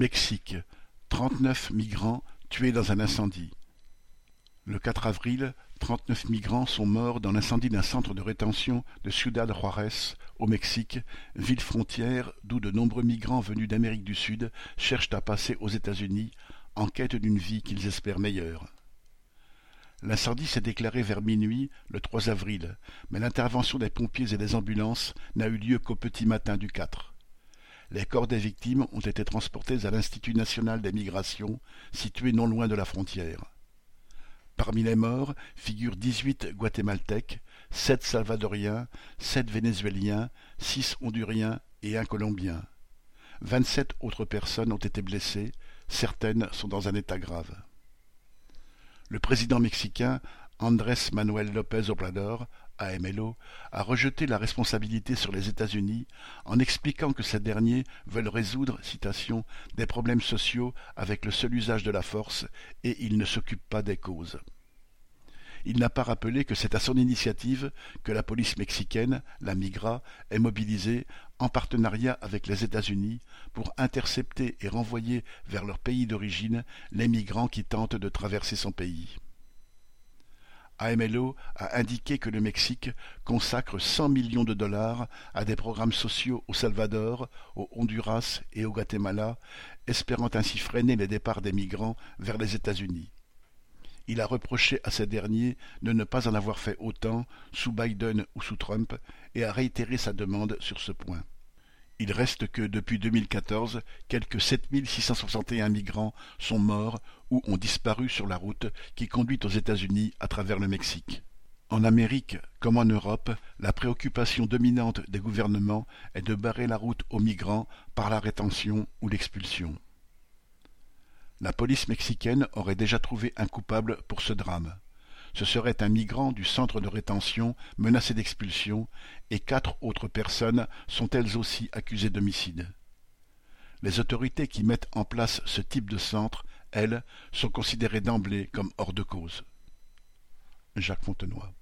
Mexique, trente-neuf migrants tués dans un incendie. Le quatre avril, trente-neuf migrants sont morts dans l'incendie d'un centre de rétention de Ciudad Juárez, au Mexique, ville frontière d'où de nombreux migrants venus d'Amérique du Sud cherchent à passer aux États-Unis en quête d'une vie qu'ils espèrent meilleure. L'incendie s'est déclaré vers minuit le 3 avril, mais l'intervention des pompiers et des ambulances n'a eu lieu qu'au petit matin du 4. Les corps des victimes ont été transportés à l'Institut national des migrations, situé non loin de la frontière. Parmi les morts figurent dix-huit Guatémaltèques, sept Salvadoriens, sept Vénézuéliens, six Honduriens et un Colombien. Vingt-sept autres personnes ont été blessées, certaines sont dans un état grave. Le président mexicain Andrés Manuel López Obrador AMLO, a rejeté la responsabilité sur les États-Unis en expliquant que ces derniers veulent résoudre, citation, des problèmes sociaux avec le seul usage de la force et ils ne s'occupent pas des causes. Il n'a pas rappelé que c'est à son initiative que la police mexicaine, la Migra, est mobilisée en partenariat avec les États-Unis pour intercepter et renvoyer vers leur pays d'origine les migrants qui tentent de traverser son pays. AMLO a indiqué que le Mexique consacre 100 millions de dollars à des programmes sociaux au Salvador, au Honduras et au Guatemala, espérant ainsi freiner les départs des migrants vers les États-Unis. Il a reproché à ces derniers de ne pas en avoir fait autant sous Biden ou sous Trump et a réitéré sa demande sur ce point. Il reste que, depuis 2014, quelques 7661 migrants sont morts ou ont disparu sur la route qui conduit aux États-Unis à travers le Mexique. En Amérique, comme en Europe, la préoccupation dominante des gouvernements est de barrer la route aux migrants par la rétention ou l'expulsion. La police mexicaine aurait déjà trouvé un coupable pour ce drame ce serait un migrant du centre de rétention menacé d'expulsion, et quatre autres personnes sont elles aussi accusées d'homicide. Les autorités qui mettent en place ce type de centre, elles, sont considérées d'emblée comme hors de cause. Jacques Fontenoy